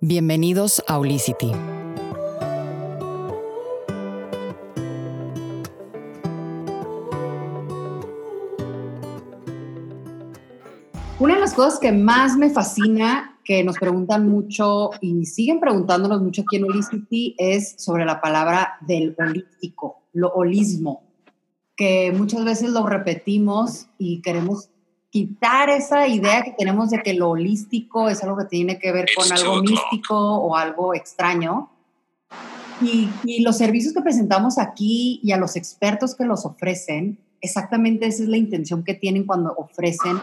Bienvenidos a Olicity. Una de las cosas que más me fascina, que nos preguntan mucho y siguen preguntándonos mucho aquí en Olicity, es sobre la palabra del holístico, lo holismo, que muchas veces lo repetimos y queremos quitar esa idea que tenemos de que lo holístico es algo que tiene que ver con algo místico o algo extraño. Y, y, los servicios que presentamos aquí y a los expertos que los ofrecen, exactamente esa es la intención que tienen cuando ofrecen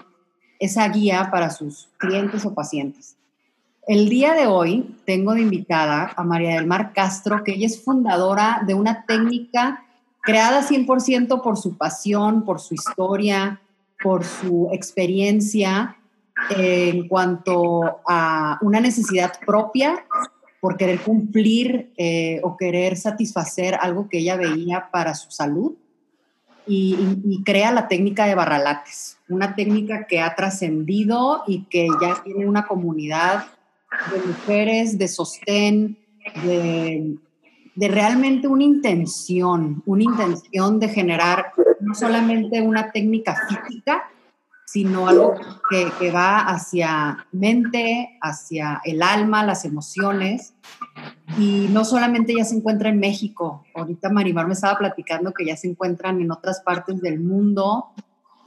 esa guía para sus clientes o pacientes. El día de hoy tengo de invitada a María del Mar Castro, que ella es fundadora de una técnica creada 100% por su pasión, por su historia, por su experiencia en cuanto a una necesidad propia, por querer cumplir eh, o querer satisfacer algo que ella veía para su salud. Y, crea la técnica de barralates, una técnica que ha trascendido y que ya tiene una comunidad de mujeres, de sostén, de, de realmente una intención, una intención de generar no solamente una técnica física, sino algo que, va hacia mente, hacia el alma, las emociones. Y no solamente ya se encuentra en México, ahorita Marimar me estaba platicando que ya se encuentran en otras partes del mundo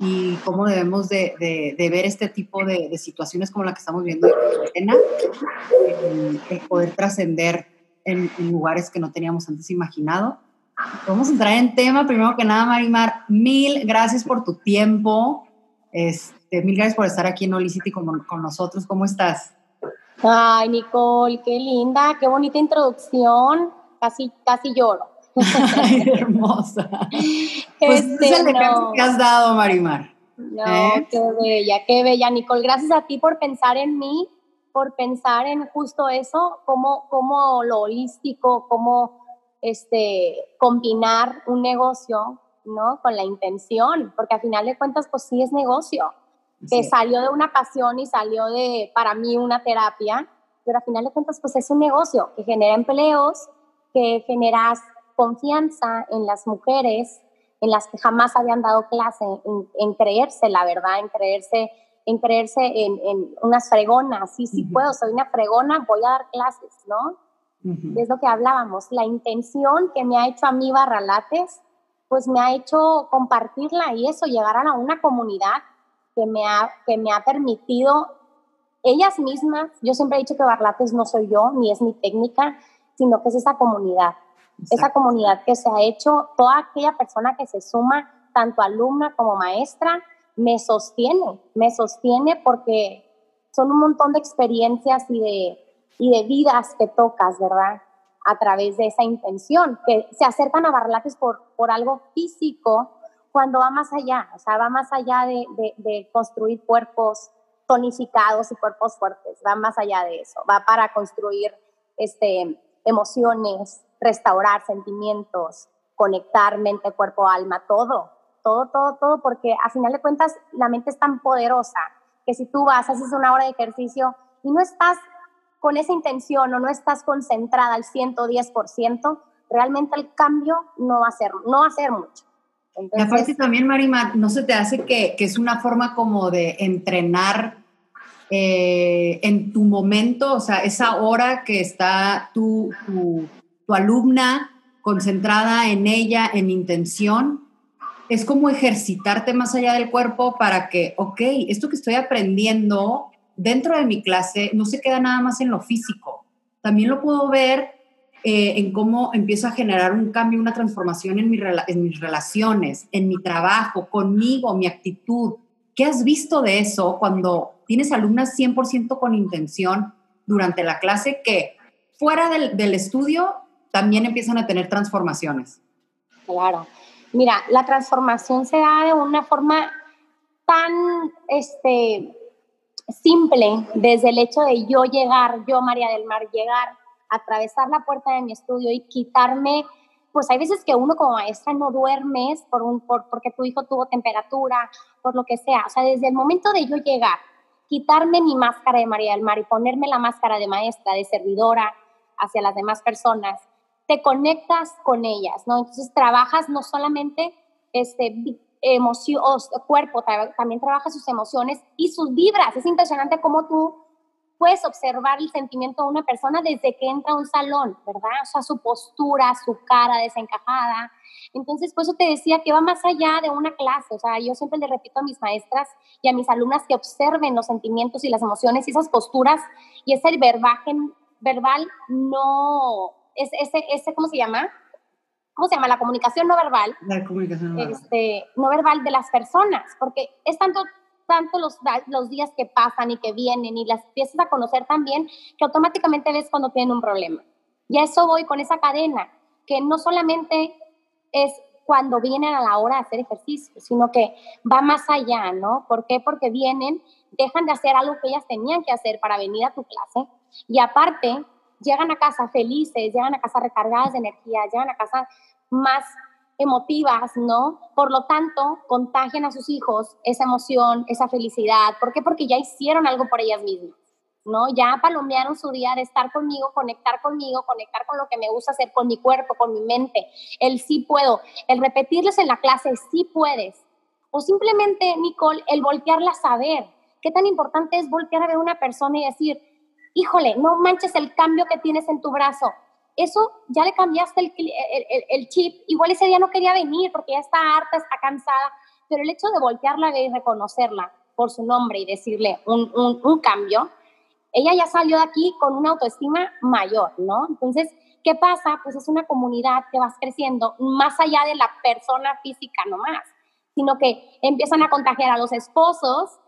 y cómo debemos de, ver este tipo de, situaciones como la que estamos viendo en el, el poder trascender en, en lugares que no teníamos antes imaginado. Vamos a entrar en tema. Primero que nada, Marimar, mil gracias por tu tiempo. Este, mil gracias por estar aquí en Olicity con, con nosotros. ¿Cómo estás? Ay, Nicole, qué linda, qué bonita introducción. Casi, casi lloro. Ay, hermosa. Pues este, es el no. que has dado, Marimar. No, ¿Eh? qué bella, qué bella, Nicole. Gracias a ti por pensar en mí, por pensar en justo eso, como, como lo holístico, como este, combinar un negocio, ¿no? Con la intención, porque a final de cuentas, pues sí es negocio, que salió de una pasión y salió de, para mí, una terapia, pero a final de cuentas, pues es un negocio que genera empleos, que genera confianza en las mujeres, en las que jamás habían dado clase, en, creerse la verdad, en creerse en creerse en, en unas fregonas, sí, sí puedo, soy una fregona, voy a dar clases, ¿no? Es lo que hablábamos. La intención que me ha hecho a mí Barralates, pues me ha hecho compartirla y eso, llegar a una comunidad que me ha, que me ha permitido ellas mismas, yo siempre he dicho que Barralates no soy yo, ni es mi técnica, sino que es esa comunidad. Esa comunidad que se ha hecho, toda aquella persona que se suma, tanto alumna como maestra, me sostiene, me sostiene porque son un montón de experiencias y de, y de vidas que tocas, ¿verdad? A través de esa intención, que se acercan a Barlates por, por algo físico, cuando va más allá, o sea, va más allá de, de, de construir cuerpos tonificados y cuerpos fuertes, va más allá de eso, va para construir este, emociones, restaurar sentimientos, conectar mente, cuerpo, alma, todo, todo, todo, todo, porque a final de cuentas la mente es tan poderosa que si tú vas, haces una hora de ejercicio y no estás con esa intención o no estás concentrada al 110%, realmente el cambio no va a ser, no va a ser mucho. Entonces, y aparte también, Marima, ¿no se te hace que, que es una forma como de entrenar eh, en tu momento, o sea, esa hora que está tu, tu, tu alumna concentrada en ella, en intención, es como ejercitarte más allá del cuerpo para que, ok, esto que estoy aprendiendo dentro de mi clase no se queda nada más en lo físico, también lo puedo ver eh, en cómo empiezo a generar un cambio, una transformación en, mi, en mis relaciones, en mi trabajo, conmigo, mi actitud. ¿Qué has visto de eso cuando tienes alumnas 100% con intención durante la clase que fuera del, del estudio también empiezan a tener transformaciones? Claro. Mira, la transformación se da de una forma tan este, simple desde el hecho de yo llegar, yo María del Mar, llegar, atravesar la puerta de mi estudio y quitarme, pues hay veces que uno como maestra no duermes por un, por, porque tu hijo tuvo temperatura, por lo que sea. O sea, desde el momento de yo llegar quitarme mi máscara de María del Mar y ponerme la máscara de maestra, de servidora hacia las demás personas, te conectas con ellas, ¿no? Entonces trabajas no solamente este, emoción, cuerpo, también trabajas sus emociones y sus vibras. Es impresionante cómo tú puedes observar el sentimiento de una persona desde que entra a un salón, ¿verdad? O sea, su postura, su cara desencajada. Entonces, por eso te decía que va más allá de una clase. O sea, yo siempre le repito a mis maestras y a mis alumnas que observen los sentimientos y las emociones y esas posturas y ese verbaje verbal no, es, ese, ese, ¿cómo se llama? ¿Cómo se llama? La comunicación no verbal. La comunicación no verbal. Este, no verbal de las personas, porque es tanto tanto los, los días que pasan y que vienen y las empiezas a conocer también que automáticamente ves cuando tienen un problema. Y a eso voy con esa cadena, que no solamente es cuando vienen a la hora de hacer ejercicio, sino que va más allá, ¿no? ¿Por qué? Porque vienen, dejan de hacer algo que ellas tenían que hacer para venir a tu clase y aparte llegan a casa felices, llegan a casa recargadas de energía, llegan a casa más emotivas, ¿no? Por lo tanto, contagian a sus hijos esa emoción, esa felicidad. ¿Por qué? Porque ya hicieron algo por ellas mismas, ¿no? Ya palomearon su día de estar conmigo, conectar conmigo, conectar con lo que me gusta hacer, con mi cuerpo, con mi mente. El sí puedo, el repetirles en la clase, sí puedes. O simplemente, Nicole, el voltearla a saber. ¿Qué tan importante es voltear a ver a una persona y decir, híjole, no manches el cambio que tienes en tu brazo? eso ya le cambiaste el, chip. Igual ese día no quería venir porque ya está harta, está cansada, pero el hecho de voltearla y reconocerla por su nombre y decirle un cambio, ella ya salió de aquí con una autoestima mayor, ¿no? Entonces, ¿qué pasa? Pues es una comunidad que vas creciendo más allá de la persona física nomás, sino que empiezan a contagiar a los esposos,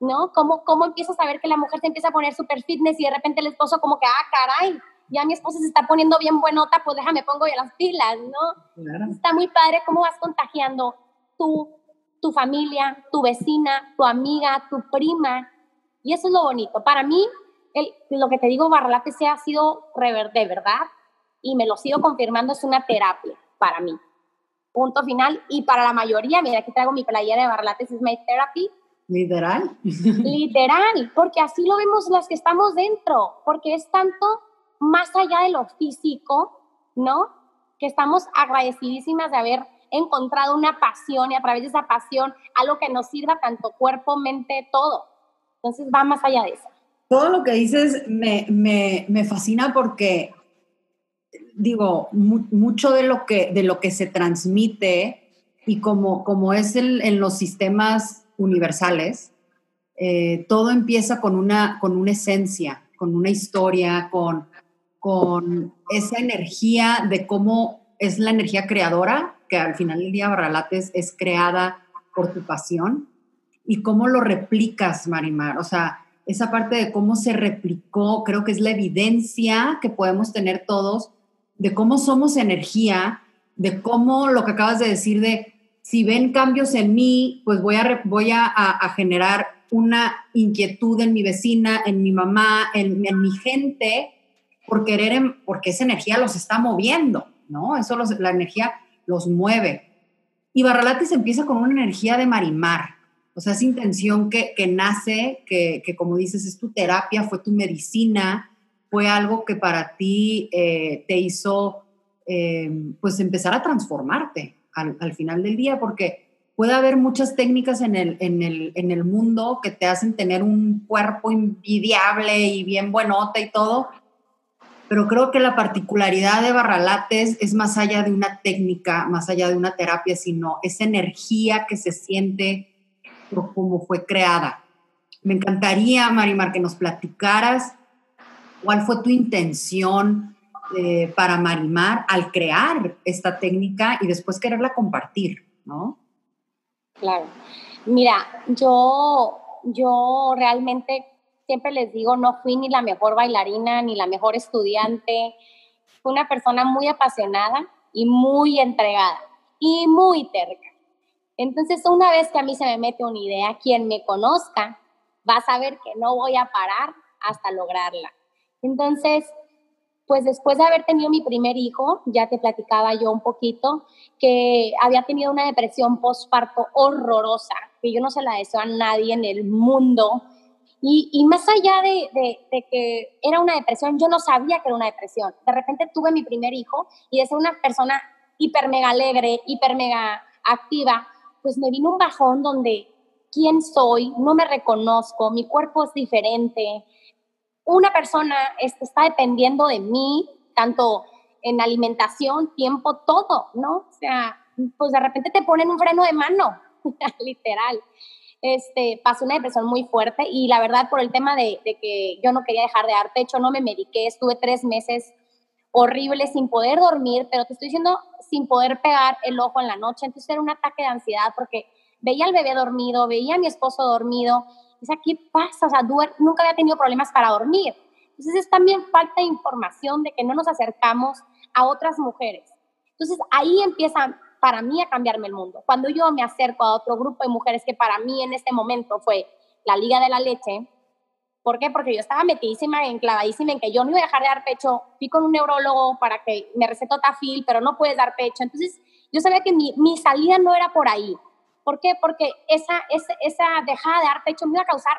¿no? ¿Cómo, cómo empiezas a ver que la mujer se empieza a poner super fitness y de repente el esposo como que, ah, caray, ya mi esposa se está poniendo bien buenota, pues déjame pongo ya las pilas, ¿no? Está muy padre cómo vas contagiando tú, tu familia, tu vecina, tu amiga, tu prima. Y eso es lo bonito. Para mí, el, lo que te digo, Barralate se ha sido de verdad y me lo sigo confirmando, es una terapia para mí. Punto final. Y para la mayoría, mira, aquí traigo mi playera de Barralates, es my therapy. Literal. Literal, porque así lo vemos las que estamos dentro, porque es tanto más allá de lo físico, ¿no? Que estamos agradecidísimas de haber encontrado una pasión y a través de esa pasión algo que nos sirva tanto cuerpo, mente, todo. Entonces va más allá de eso. Todo lo que dices me, me, me fascina porque, digo, mucho de lo, que, de lo que se transmite y como, como es en los sistemas universales, eh, todo empieza con una, con una esencia, con una historia, con, con esa energía de cómo es la energía creadora, que al final del día Barralates es creada por tu pasión, y cómo lo replicas, Marimar. O sea, esa parte de cómo se replicó, creo que es la evidencia que podemos tener todos de cómo somos energía, de cómo lo que acabas de decir de si ven cambios en mí, pues voy a, voy a, generar una inquietud en mi vecina, en mi mamá, en, mi gente, por querer, porque esa energía los está moviendo, ¿no? Eso la energía los mueve. Y Barralates empieza con una energía de marimar, o sea, esa intención que, que nace, que, que, como dices, es tu terapia, fue tu medicina, fue algo que para ti eh, te hizo, eh, pues, empezar a transformarte al, al, final del día, porque puede haber muchas técnicas en el, en, el, en el mundo que te hacen tener un cuerpo envidiable y bien buenota y todo, pero creo que la particularidad de Barralates es más allá de una técnica, más allá de una terapia, sino esa energía que se siente por cómo fue creada. Me encantaría, Marimar, que nos platicaras cuál fue tu intención eh, para Marimar al crear esta técnica y después quererla compartir, ¿no? Claro. Mira, yo, yo realmente siempre les digo, no fui ni la mejor bailarina ni la mejor estudiante. Fui una persona muy apasionada y muy entregada y muy terca. Entonces, una vez que a mí se me mete una idea, quien me conozca va a saber que no voy a parar hasta lograrla. Entonces, pues después de haber tenido mi primer hijo, ya te platicaba yo un poquito, que había tenido una depresión postparto horrorosa, que yo no se la deseo a nadie en el mundo, Y, más allá de, de, que era una depresión, yo no sabía que era una depresión. De repente tuve mi primer hijo y de ser una persona hiper mega alegre, hiper mega activa, pues me vino un bajón donde quién soy, no me reconozco, mi cuerpo es diferente. Una persona está dependiendo de mí, tanto en alimentación, tiempo, todo, ¿no? O sea, pues de repente te ponen un freno de mano, literal este, pasé una depresión muy fuerte y la verdad por el tema de, que yo no quería dejar de dar pecho, no me mediqué, estuve tres meses horribles sin poder dormir, pero te estoy diciendo sin poder pegar el ojo en la noche, entonces era un ataque de ansiedad porque veía al bebé dormido, veía a mi esposo dormido, o sea, ¿qué pasa? O sea, nunca había tenido problemas para dormir. Entonces es también falta de información de que no nos acercamos a otras mujeres. Entonces ahí empieza para mí a cambiarme el mundo. Cuando yo me acerco a otro grupo de mujeres que para mí en este momento fue la Liga de la Leche, ¿por qué? Porque yo estaba metidísima, enclavadísima en que yo no iba a dejar de dar pecho. Fui con un neurólogo para que me recetó tafil, pero no puedes dar pecho. Entonces, yo sabía que mi, mi salida no era por ahí. ¿Por qué? Porque esa, esa, esa dejada de dar pecho me iba a causar,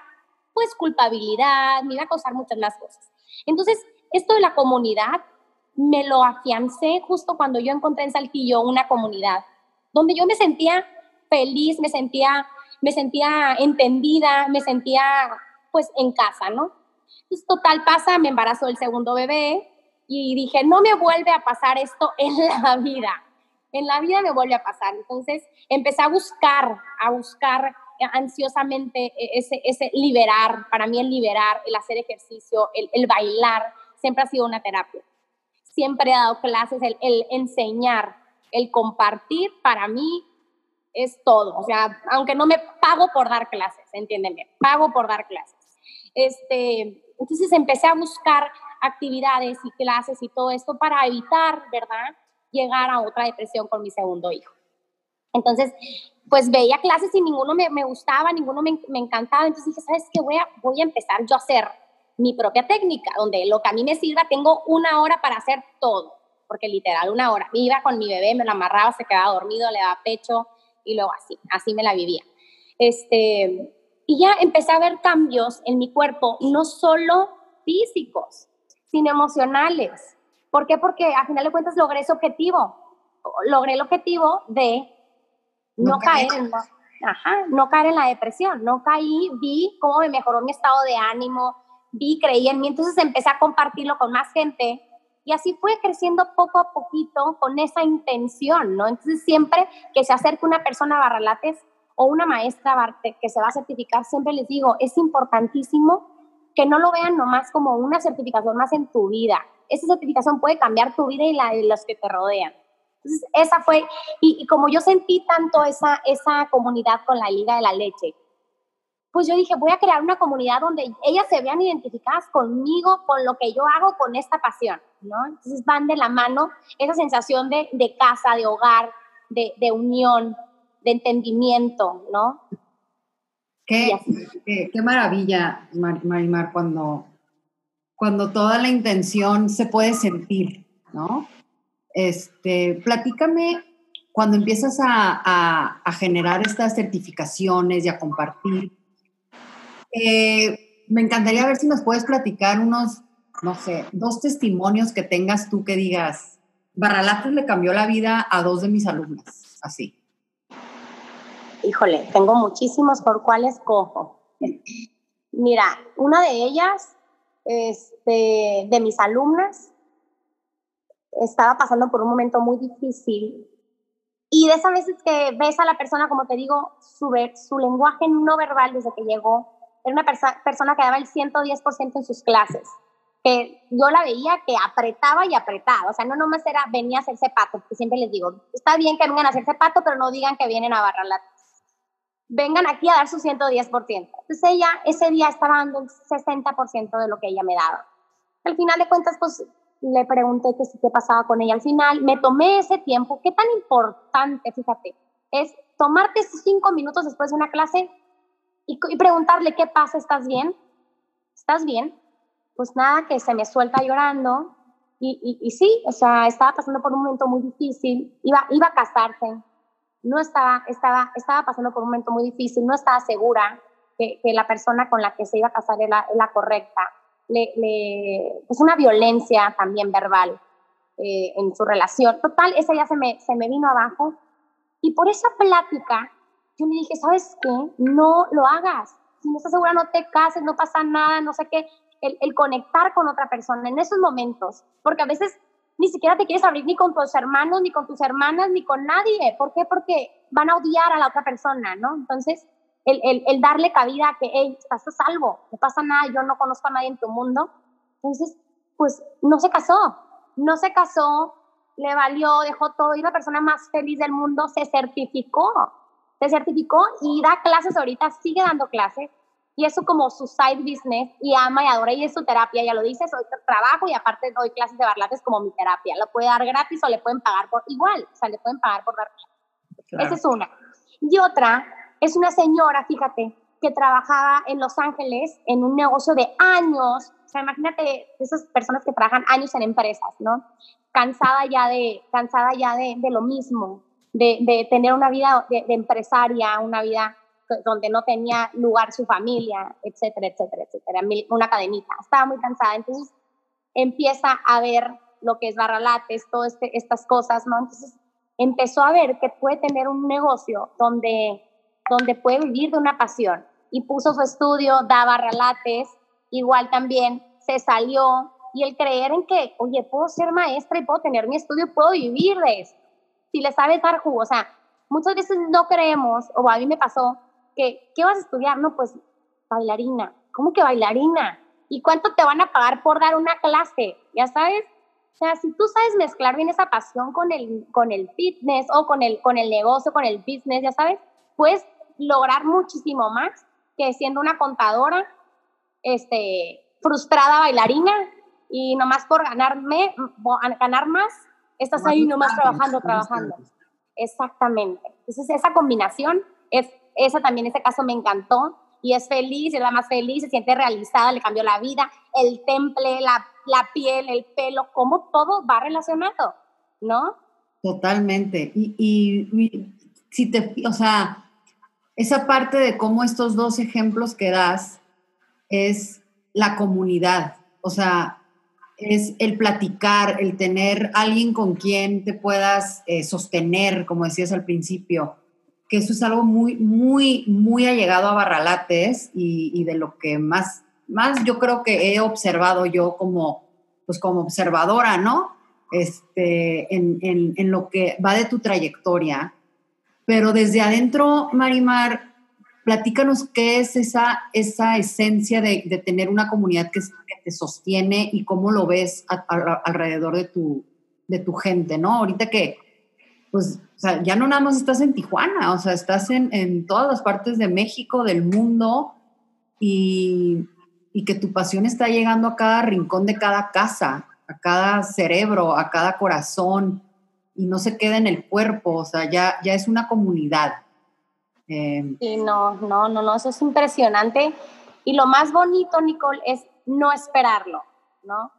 pues, culpabilidad, me iba a causar muchas más cosas. Entonces, esto de la comunidad me lo afiancé justo cuando yo encontré en Saltillo una comunidad donde yo me sentía feliz, me sentía, me sentía entendida, me sentía pues en casa, ¿no? Entonces, total pasa, me embarazó el segundo bebé y dije, no me vuelve a pasar esto en la vida, en la vida me vuelve a pasar. Entonces, empecé a buscar, a buscar ansiosamente ese, ese liberar, para mí el liberar, el hacer ejercicio, el, el bailar, siempre ha sido una terapia siempre he dado clases, el, enseñar, el compartir, para mí es todo. O sea, aunque no me pago por dar clases, entiéndeme, pago por dar clases. Este, entonces empecé a buscar actividades y clases y todo esto para evitar, ¿verdad?, llegar a otra depresión con mi segundo hijo. Entonces, pues veía clases y ninguno me, gustaba, ninguno me, me, encantaba. Entonces dije, ¿sabes qué? Voy a, voy a empezar yo a hacer mi propia técnica, donde lo que a mí me sirva, tengo una hora para hacer todo, porque literal una hora. Me iba con mi bebé, me lo amarraba, se quedaba dormido, le daba pecho y luego así, así me la vivía. Este, y ya empecé a ver cambios en mi cuerpo, no solo físicos, sino emocionales. ¿Por qué? Porque a final de cuentas logré ese objetivo. Logré el objetivo de no, caer en no caer en la depresión. No caí, vi cómo me mejoró mi estado de ánimo, vi, creí en mí, entonces empecé a compartirlo con más gente y así fue creciendo poco a poquito con esa intención, ¿no? Entonces siempre que se acerque una persona a Barralates o una maestra que se va a certificar, siempre les digo, es importantísimo que no lo vean nomás como una certificación más en tu vida. Esa certificación puede cambiar tu vida y la de los que te rodean. Entonces, esa fue, y, como yo sentí tanto esa, esa comunidad con la Liga de la Leche, pues yo dije, voy a crear una comunidad donde ellas se vean identificadas conmigo, con lo que yo hago, con esta pasión, ¿no? Entonces van de la mano esa sensación de, de casa, de hogar, de, de, unión, de entendimiento, ¿no? Qué, qué, maravilla, Marimar, cuando, cuando toda la intención se puede sentir, ¿no? Este, platícame cuando empiezas a, a, a generar estas certificaciones y a compartir, eh, me encantaría ver si nos puedes platicar unos, no sé, dos testimonios que tengas tú que digas, Barralates le cambió la vida a dos de mis alumnas, así. Híjole, tengo muchísimos por cuáles cojo. Mira, una de ellas, este, de mis alumnas, estaba pasando por un momento muy difícil y de esas veces que ves a la persona, como te digo, su, su lenguaje no verbal desde que llegó era una persona que daba el 110% en sus clases, que yo la veía que apretaba y apretaba, o sea, no nomás era venía a hacerse pato, porque siempre les digo, está bien que vengan a hacerse pato, pero no digan que vienen a barrar la vengan aquí a dar su 110%. Entonces ella ese día estaba dando el 60% de lo que ella me daba. Al final de cuentas, pues le pregunté qué, qué pasaba con ella. Al final me tomé ese tiempo, qué tan importante, fíjate, es tomarte cinco minutos después de una clase y, preguntarle, ¿qué pasa? ¿Estás bien? ¿Estás bien? Pues nada, que se me suelta llorando. Y, y, sí, o sea, estaba pasando por un momento muy difícil, iba, iba a casarse, no estaba, estaba, estaba pasando por un momento muy difícil, no estaba segura, que, la persona con la que se iba a casar era la, correcta. Le, es una violencia también verbal eh, en su relación. Total, esa ya se me, se me vino abajo. Y por esa plática, yo me dije, ¿sabes qué? No lo hagas. Si no estás segura, no te cases, no pasa nada, no sé qué. El conectar con otra persona en esos momentos, porque a veces ni siquiera te quieres abrir ni con tus hermanos, ni con tus hermanas, ni con nadie. ¿Por qué? Porque van a odiar a la otra persona, ¿no? Entonces, el, el, el darle cabida a que, hey, estás a salvo, no pasa nada, yo no conozco a nadie en tu mundo. Entonces, pues no se casó, no se casó, le valió, dejó todo y la persona más feliz del mundo se certificó, se certificó y da clases ahorita, sigue dando clases y eso como su side business y ama y adora y es su terapia, ya lo dice, soy trabajo y aparte doy clases de barlates como mi terapia, lo puede dar gratis o le pueden pagar por igual, o sea, le pueden pagar por dar clases. Esa es una. Y otra es una señora, fíjate, que trabajaba en Los Ángeles en un negocio de años, o sea, imagínate esas personas que trabajan años en empresas, ¿no? Cansada ya de, cansada ya de, de lo mismo, de, de, tener una vida de, de empresaria, una vida donde no tenía lugar su familia, etcétera, etcétera, etcétera, una cadenita. Estaba muy cansada, entonces empieza a ver lo que es barralates, todas este, estas cosas, ¿no? Entonces empezó a ver que puede tener un negocio donde, donde puede vivir de una pasión y puso su estudio, da barralates, igual también se salió y el creer en que, oye, puedo ser maestra y puedo tener mi estudio, puedo vivir de esto. Si le sabes dar jugo, o sea, muchas veces no creemos, o a mí me pasó, que, ¿qué vas a estudiar? No, pues bailarina. ¿Cómo que bailarina? ¿Y cuánto te van a pagar por dar una clase? Ya sabes. O sea, si tú sabes mezclar bien esa pasión con el, con el fitness o con el, con el negocio, con el business, ya sabes, puedes lograr muchísimo más que siendo una contadora, este, frustrada bailarina y nomás por ganarme, ganar más, estás ahí nomás trabajando, trabajando. Exactamente. Entonces, esa combinación es esa también, ese caso me encantó y es feliz, es la más feliz, se siente realizada, le cambió la vida, el temple, la, la piel, el pelo, cómo todo va relacionado, ¿no? Totalmente. Y, y, si te, o sea, esa parte de cómo estos dos ejemplos que das es la comunidad, o sea, es el platicar, el tener alguien con quien te puedas eh, sostener, como decías al principio, que eso es algo muy, muy, muy allegado a Barralates y, de lo que más, más yo creo que he observado yo como, pues como observadora, ¿no? Este, en, en, lo que va de tu trayectoria. Pero desde adentro, Marimar, platícanos qué es esa, esa esencia de, de tener una comunidad que, te sostiene y cómo lo ves alrededor de tu, de tu gente, ¿no? Ahorita que, pues o sea, ya no nada más estás en Tijuana, o sea, estás en, en todas las partes de México, del mundo, y, y, que tu pasión está llegando a cada rincón de cada casa, a cada cerebro, a cada corazón, y no se queda en el cuerpo, o sea, ya, ya es una comunidad. Eh, sí, no, no, no, no, eso es impresionante. Y lo más bonito, Nicole, es no esperarlo, ¿no?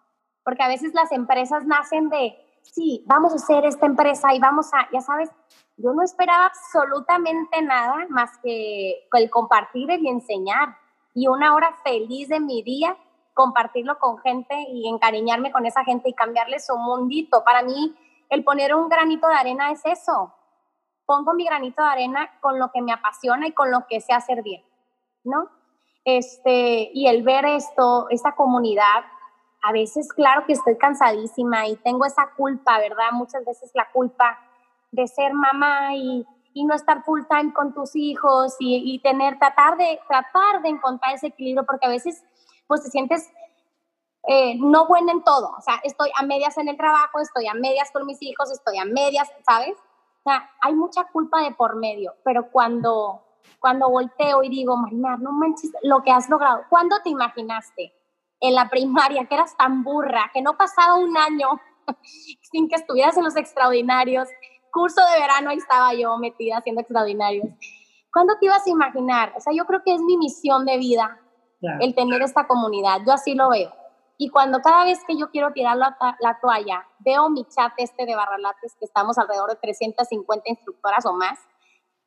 Porque a veces las empresas nacen de, sí, vamos a hacer esta empresa y vamos a, ya sabes, yo no esperaba absolutamente nada más que el compartir y enseñar. Y una hora feliz de mi día, compartirlo con gente y encariñarme con esa gente y cambiarle su mundito. Para mí, el poner un granito de arena es eso. Pongo mi granito de arena con lo que me apasiona y con lo que sé hacer bien, ¿no? Este, y el ver esto, esta comunidad, a veces, claro que estoy cansadísima y tengo esa culpa, ¿verdad? Muchas veces la culpa de ser mamá y, y no estar full time con tus hijos y, y, tener, tratar de, tratar de encontrar ese equilibrio, porque a veces, pues te sientes eh, no buena en todo. O sea, estoy a medias en el trabajo, estoy a medias con mis hijos, estoy a medias, ¿sabes? O sea, hay mucha culpa de por medio, pero cuando, cuando volteo y digo, Marimar, no manches lo que has logrado, ¿cuándo te imaginaste? En la primaria, que eras tan burra, que no pasaba un año sin que estuvieras en los extraordinarios. Curso de verano, ahí estaba yo metida haciendo extraordinarios. ¿Cuándo te ibas a imaginar? O sea, yo creo que es mi misión de vida el tener esta comunidad. Yo así lo veo. Y cuando cada vez que yo quiero tirar la, la, toalla, veo mi chat este de Barralates, que estamos alrededor de 350 instructoras o más,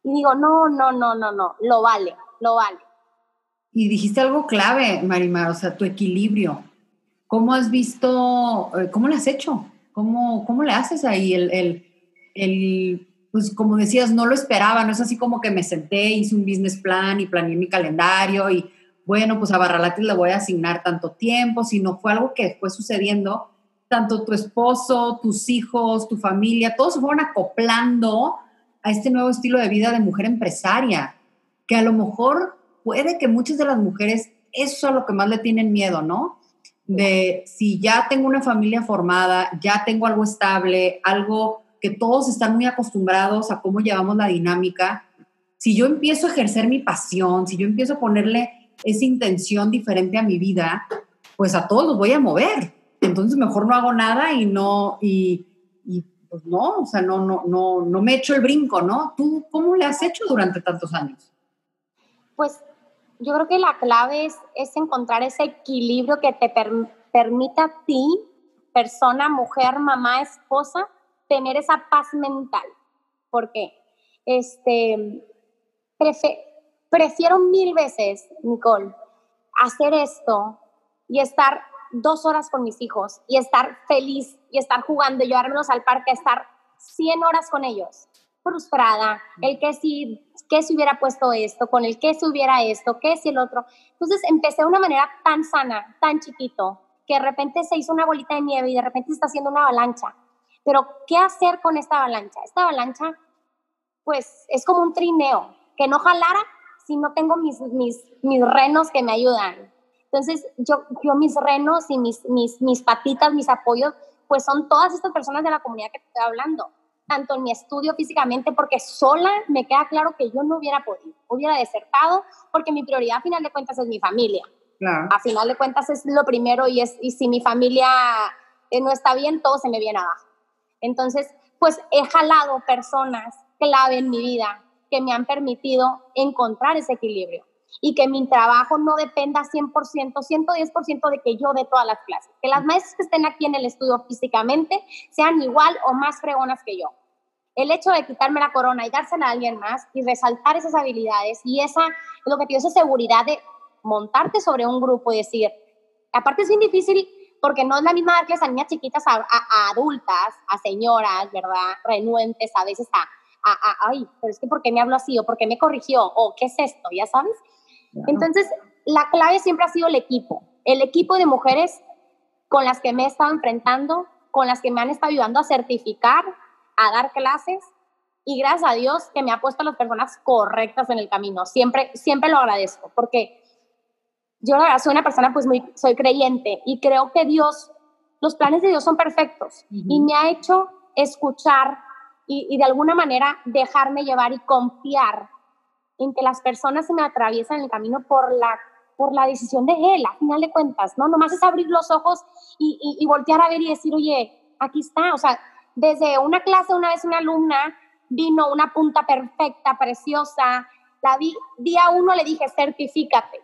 y digo, no, no, no, no, no, lo vale, lo vale. Y dijiste algo clave, Marimar, o sea, tu equilibrio. ¿Cómo has visto, eh, cómo lo has hecho? ¿Cómo, cómo le haces ahí? El, el, el, pues como decías, no lo esperaba, no es así como que me senté, hice un business plan y planeé mi calendario y bueno, pues a Barralates le voy a asignar tanto tiempo, sino fue algo que fue sucediendo, tanto tu esposo, tus hijos, tu familia, todos se fueron acoplando a este nuevo estilo de vida de mujer empresaria, que a lo mejor puede que muchas de las mujeres eso es lo que más le tienen miedo, ¿no? De si ya tengo una familia formada, ya tengo algo estable, algo que todos están muy acostumbrados a cómo llevamos la dinámica, si yo empiezo a ejercer mi pasión, si yo empiezo a ponerle esa intención diferente a mi vida, pues a todos los voy a mover. Entonces mejor no hago nada y no, y, y pues no, o sea, no, no, no, no me echo el brinco, ¿no? ¿Tú cómo le has hecho durante tantos años? Pues yo creo que la clave es, es encontrar ese equilibrio que te permita a ti, persona, mujer, mamá, esposa, tener esa paz mental. Porque este, prefiero mil veces, Nicole, hacer esto y estar dos horas con mis hijos y estar feliz y estar jugando, llevármelos al parque, estar 100 horas con ellos, frustrada, el que si, que si hubiera puesto esto, con el que si hubiera esto, que si el otro. Entonces empecé de una manera tan sana, tan chiquito, que de repente se hizo una bolita de nieve y de repente se está haciendo una avalancha. Pero, ¿qué hacer con esta avalancha? Esta avalancha, pues, es como un trineo, que no jalara si no tengo mis, mis, mis renos que me ayudan. Entonces, yo, yo mis renos y mis, mis, mis patitas, mis apoyos, pues son todas estas personas de la comunidad que te estoy hablando, tanto en mi estudio físicamente, porque sola me queda claro que yo no hubiera podido, hubiera desertado, porque mi prioridad a final de cuentas es mi familia. A final de cuentas es lo primero y, es, y si mi familia eh, no está bien, todo se me viene abajo. Entonces, pues he jalado personas clave en mi vida que me han permitido encontrar ese equilibrio y que mi trabajo no dependa 100%, 110% de que yo dé todas las clases. Que las maestras que estén aquí en el estudio físicamente sean igual o más fregonas que yo. El hecho de quitarme la corona y dársela a alguien más y resaltar esas habilidades y esa, lo que te esa seguridad de montarte sobre un grupo y decir, aparte es bien difícil porque no es la misma dar a niñas chiquitas, a, a, adultas, a señoras, ¿verdad? Renuentes a veces a, a, ay, pero es que ¿por qué me hablo así? ¿O por qué me corrigió? ¿O qué es esto? ¿Ya sabes? Entonces, la clave siempre ha sido el equipo, el equipo de mujeres con las que me he estado enfrentando, con las que me han estado ayudando a certificar, a dar clases y gracias a Dios que me ha puesto a las personas correctas en el camino. Siempre, siempre lo agradezco porque yo soy una persona pues muy, soy creyente y creo que Dios, los planes de Dios son perfectos y me ha hecho escuchar y, y de alguna manera dejarme llevar y confiar en que las personas se me atraviesan en el camino por la, por la decisión de él, a final de cuentas, ¿no? Nomás es abrir los ojos y, y, voltear a ver y decir, oye, aquí está, o sea, desde una clase, una vez una alumna vino una punta perfecta, preciosa, la vi, día uno le dije, certifícate,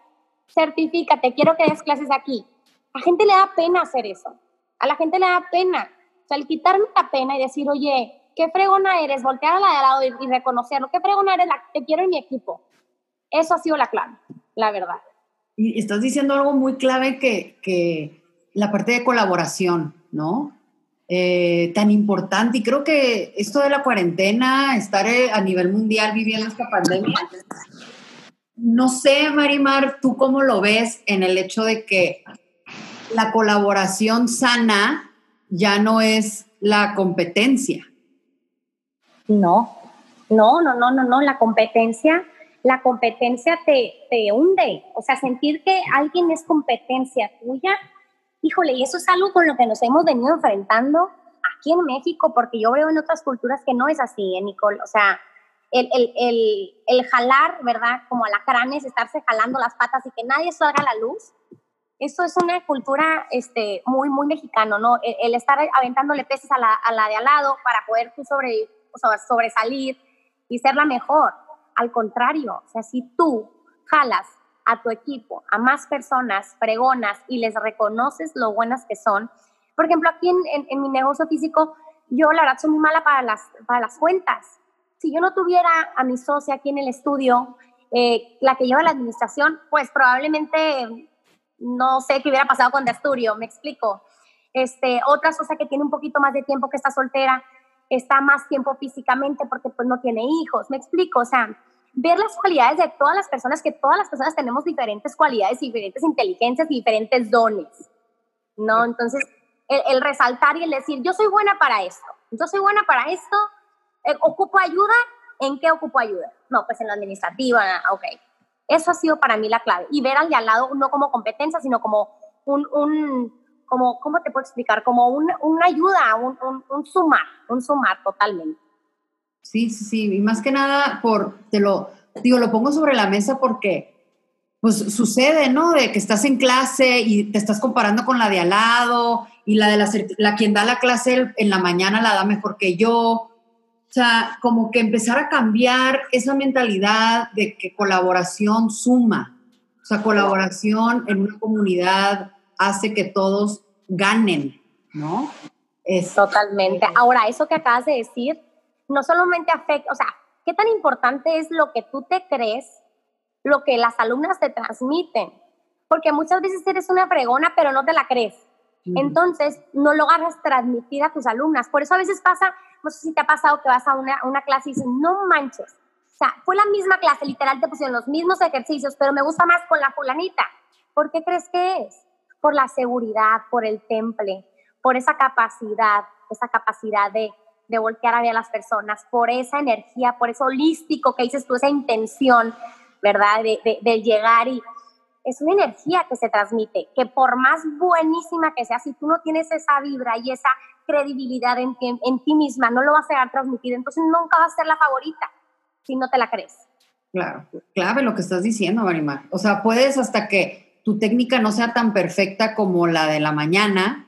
certifícate, quiero que des clases aquí. A la gente le da pena hacer eso, a la gente le da pena, o sea, el quitarme la pena y decir, oye, qué fregona eres, voltear la de al lado y, reconocerlo, qué fregona eres, la, te quiero en mi equipo. Eso ha sido la clave, la verdad. Y estás diciendo algo muy clave que, que la parte de colaboración, ¿no? Eh, tan importante. Y creo que esto de la cuarentena, estar eh, a nivel mundial viviendo esta pandemia, no sé, Marimar, tú cómo lo ves en el hecho de que la colaboración sana ya no es la competencia. No, no, no, no, no, no, la competencia, la competencia te, te hunde, o sea, sentir que alguien es competencia tuya, híjole, y eso es algo con lo que nos hemos venido enfrentando aquí en México, porque yo veo en otras culturas que no es así, ¿eh, Nicole, o sea, el, el, el, el jalar, ¿verdad? Como alacranes, estarse jalando las patas y que nadie salga a la luz, eso es una cultura este, muy, muy mexicano, ¿no? El, estar aventándole peces a la, a la, de al lado para poder tú sobrevivir sobresalir y ser la mejor. Al contrario, o sea, si tú jalas a tu equipo, a más personas, pregonas y les reconoces lo buenas que son, por ejemplo, aquí en, mi negocio físico, yo la verdad soy muy mala para las, para las cuentas. Si yo no tuviera a mi socia aquí en el estudio, eh, la que lleva la administración, pues probablemente no sé qué hubiera pasado con Dasturio, me explico. Este, otra cosa que tiene un poquito más de tiempo que está soltera, está más tiempo físicamente porque pues no tiene hijos, me explico, o sea, ver las cualidades de todas las personas, que todas las personas tenemos diferentes cualidades, diferentes inteligencias diferentes dones, ¿no? Entonces, el, resaltar y el decir, yo soy buena para esto, yo soy buena para esto, eh, ocupo ayuda, ¿en qué ocupo ayuda? No, pues en la administrativa, ok. Eso ha sido para mí la clave. Y ver al de al lado no como competencia, sino como un, un como, ¿cómo te puedo explicar? Como una ayuda, un, un, un, sumar, un sumar totalmente. Sí, sí, sí. Y más que nada, por, te lo digo, lo pongo sobre la mesa porque pues sucede, ¿no? De que estás en clase y te estás comparando con la de al lado y la de la, la quien da la clase en la mañana la da mejor que yo. O sea, como que empezar a cambiar esa mentalidad de que colaboración suma. O sea, colaboración en una comunidad hace que todos ganen, ¿no? Es, Totalmente. Ahora, eso que acabas de decir, no solamente afecta, o sea, ¿qué tan importante es lo que tú te crees lo que las alumnas te transmiten, porque muchas veces eres una fregona, pero no te la crees. Entonces, no logras transmitir a tus alumnas. Por eso a veces pasa, no sé si te ha pasado que vas a una, una clase y dices, no manches. O sea, fue la misma clase, literal, te pusieron los mismos ejercicios, pero me gusta más con la fulanita. ¿Por qué crees que es? Por la seguridad, por el temple, por esa capacidad, esa capacidad de, de voltear a ver a las personas, por esa energía, por eso holístico que dices tú, esa intención ¿verdad? De, llegar y es una energía que se transmite, que por más buenísima que sea, si tú no tienes esa vibra y esa credibilidad en, ti misma, no lo vas a dejar transmitir, entonces nunca vas a ser la favorita si no te la crees. Claro, clave lo que estás diciendo, Marimar. O sea, puedes hasta que tu técnica no sea tan perfecta como la de la mañana,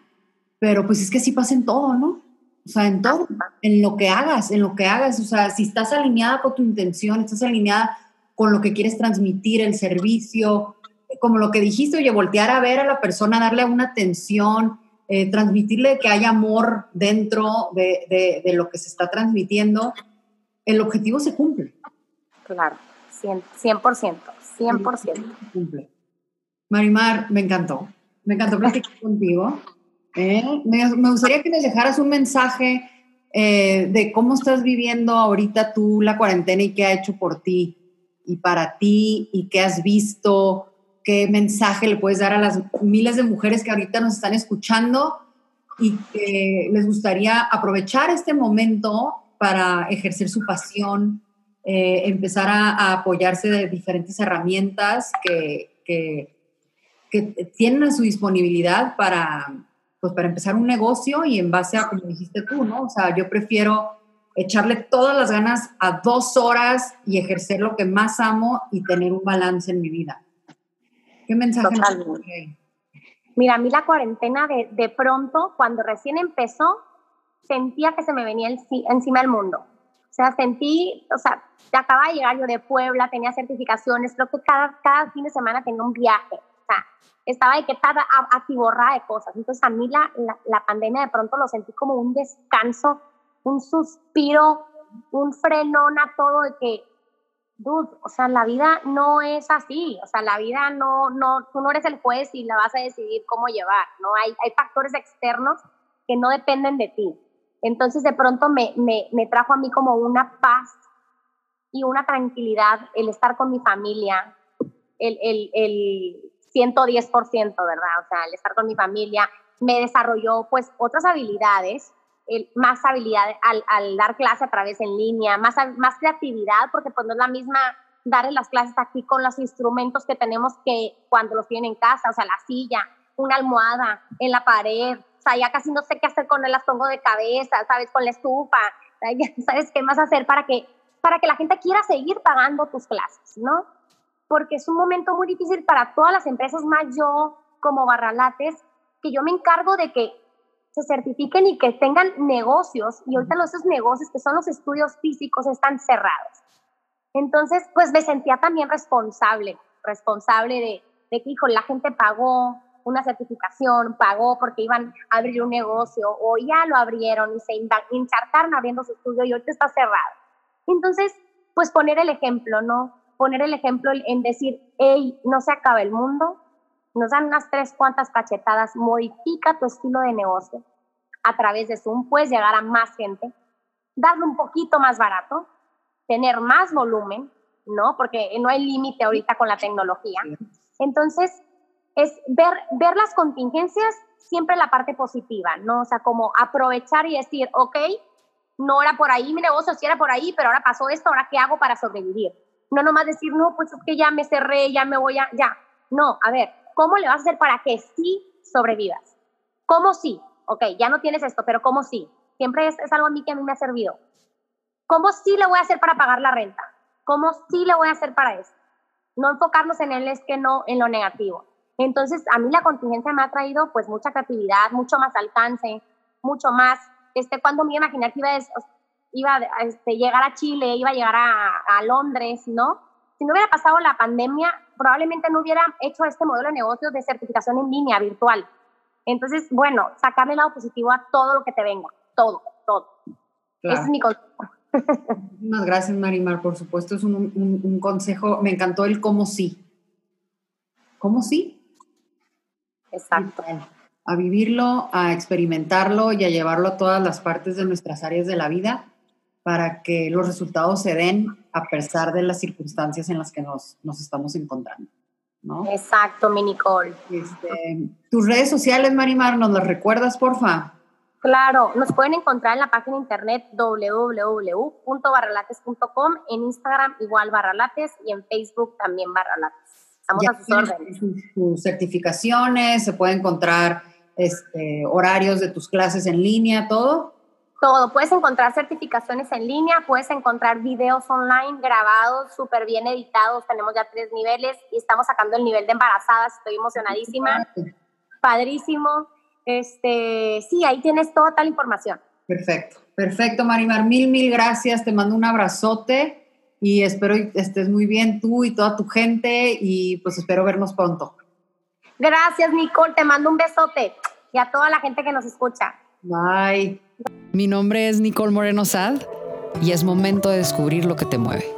pero pues es que así pasa en todo, ¿no? O sea, en todo, en lo que hagas, en lo que hagas, o sea, si estás alineada con tu intención, estás alineada con lo que quieres transmitir, el servicio, como lo que dijiste, oye, voltear a ver a la persona, darle una atención, eh, transmitirle que hay amor dentro de, de, lo que se está transmitiendo, el objetivo se cumple. Claro, 100%, 100%. 100%. Cumple. Marimar, me encantó. Me encantó platicar contigo. ¿Eh? Me, gustaría que nos dejaras un mensaje eh, de cómo estás viviendo ahorita tú la cuarentena y qué ha hecho por ti y para ti y qué has visto, qué mensaje le puedes dar a las miles de mujeres que ahorita nos están escuchando y que les gustaría aprovechar este momento para ejercer su pasión, eh, empezar a, apoyarse de diferentes herramientas que, tienen a su disponibilidad para, pues, para empezar un negocio y en base a, como dijiste tú, ¿no? O sea, yo prefiero echarle todas las ganas a dos horas y ejercer lo que más amo y tener un balance en mi vida. ¿Qué mensaje? Mira, a mí la cuarentena de, de, pronto, cuando recién empezó, sentía que se me venía encima el mundo. O sea, sentí, o sea, acababa de llegar yo de Puebla, tenía certificaciones, creo que cada, cada fin de semana tenía un viaje. Sea, estaba atiborrada de cosas. Entonces, a mí la, la, la pandemia de pronto lo sentí como un descanso un suspiro, un frenón a todo de que, dude, o sea, la vida no es así, o sea, la vida no, no, tú no eres el juez y la vas a decidir cómo llevar, ¿no? Hay, hay factores externos que no dependen de ti. Entonces, de pronto me, me, me trajo a mí como una paz y una tranquilidad el estar con mi familia, el, el, el 110%, ¿verdad? O sea, el estar con mi familia me desarrolló pues otras habilidades más habilidad al, dar clase a través en línea, más, más creatividad, porque pues no es la misma dar las clases aquí con los instrumentos que tenemos que cuando los tienen en casa, o sea, la silla, una almohada en la pared, o sea, ya casi no sé qué hacer con el las pongo de cabeza, ¿sabes? Con la estufa, ¿sabes qué más hacer para que, para que la gente quiera seguir pagando tus clases, ¿no? Porque es un momento muy difícil para todas las empresas, más yo como Barralates, que yo me encargo de que se certifiquen y que tengan negocios, y ahorita los negocios, que son los estudios físicos, están cerrados. Entonces, pues me sentía también responsable, responsable de, de que, hijo, la gente pagó una certificación, pagó porque iban a abrir un negocio, o ya lo abrieron y se insertaron abriendo su estudio y ahorita está cerrado. Entonces, pues poner el ejemplo, ¿no? Poner el ejemplo en decir, hey, no se acaba el mundo, nos dan unas tres cuantas cachetadas, modifica tu estilo de negocio a través de Zoom, puedes llegar a más gente, darle un poquito más barato, tener más volumen, ¿no? Porque no hay límite ahorita con la tecnología. Entonces, es ver, ver las contingencias siempre la parte positiva, ¿no? O sea, como aprovechar y decir, ok, no era por ahí mi negocio, sí era por ahí, pero ahora pasó esto, ahora qué hago para sobrevivir. No nomás decir, no, pues es que ya me cerré, ya me voy a, ya. No, a ver, ¿cómo le vas a hacer para que sí sobrevivas? ¿Cómo sí? Ok, ya no tienes esto, pero ¿cómo sí? Siempre es, es algo a mí que a mí me ha servido. ¿Cómo sí le voy a hacer para pagar la renta? ¿Cómo sí le voy a hacer para eso? No enfocarnos en el es que no, en lo negativo. Entonces, a mí la contingencia me ha traído pues mucha creatividad, mucho más alcance, mucho más. Este, cuando me iba a imaginar que iba, a, este, llegar a Chile, iba a llegar a, a, Londres, ¿no? Si no hubiera pasado la pandemia, probablemente no hubiera hecho este modelo de negocios de certificación en línea, virtual. Entonces, bueno, sacarle el lado positivo a todo lo que te venga, todo, todo. Ese es mi consejo. Muchas gracias, Marimar. Por supuesto, es un, un, un consejo. Me encantó el cómo sí. ¿Cómo sí? Exacto. A vivirlo, a experimentarlo y a llevarlo a todas las partes de nuestras áreas de la vida para que los resultados se den a pesar de las circunstancias en las que nos, nos estamos encontrando. ¿no? Exacto, mi Nicole. Este, tus redes sociales, Marimar, ¿nos las recuerdas, porfa? Claro, nos pueden encontrar en la página internet www.barralates.com, en Instagram igual barralates y en Facebook también barralates. Estamos a sus órdenes. Sus, certificaciones, se puede encontrar este, horarios de tus clases en línea, todo. Todo, puedes encontrar certificaciones en línea, puedes encontrar videos online grabados, súper bien editados, tenemos ya tres niveles y estamos sacando el nivel de embarazadas, estoy emocionadísima, padrísimo. Este, sí, ahí tienes toda tal información. Perfecto, perfecto, Marimar, mil, mil gracias, te mando un abrazote y espero estés muy bien tú y toda tu gente y pues espero vernos pronto. Gracias, Nicole, te mando un besote y a toda la gente que nos escucha. Bye. Mi nombre es Nicole Moreno Sad y es momento de descubrir lo que te mueve.